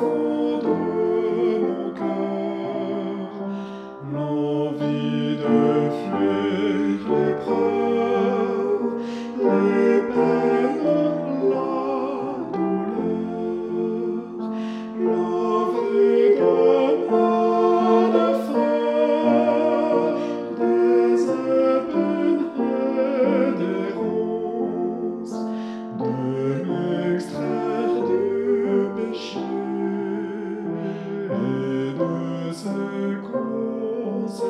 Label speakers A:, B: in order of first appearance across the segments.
A: ほど。et de ses conséquences.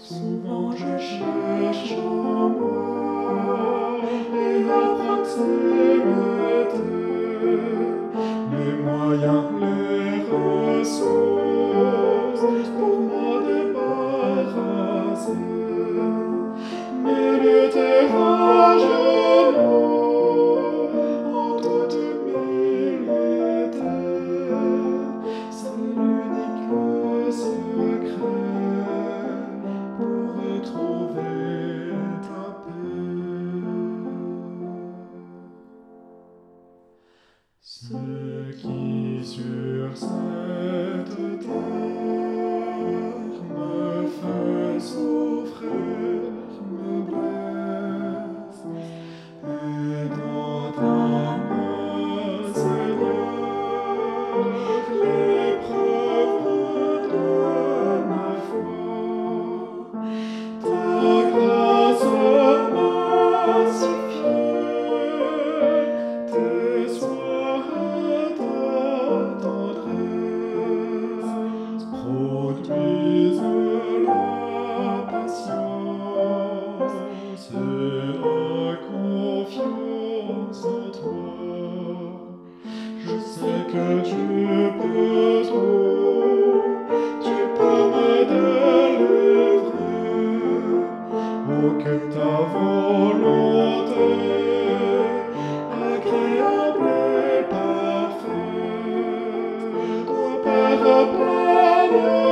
A: Souvent je cherche en moi et à proximité les moyens, les ressources pour m'en débarrasser. So. que tu peux trop, tu peux me délivrer. Aucune ta volonté, agréable et parfaite, ton Père plein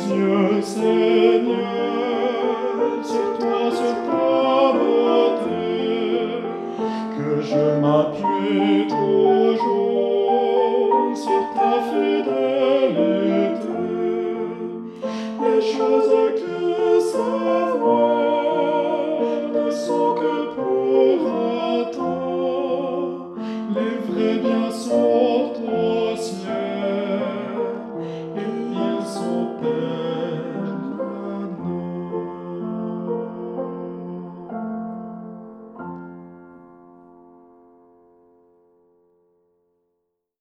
A: Mes yeux, Seigneur, sur toi, sur ta beauté, que je m'appuie toujours sur ta fidélité. Les choses que ça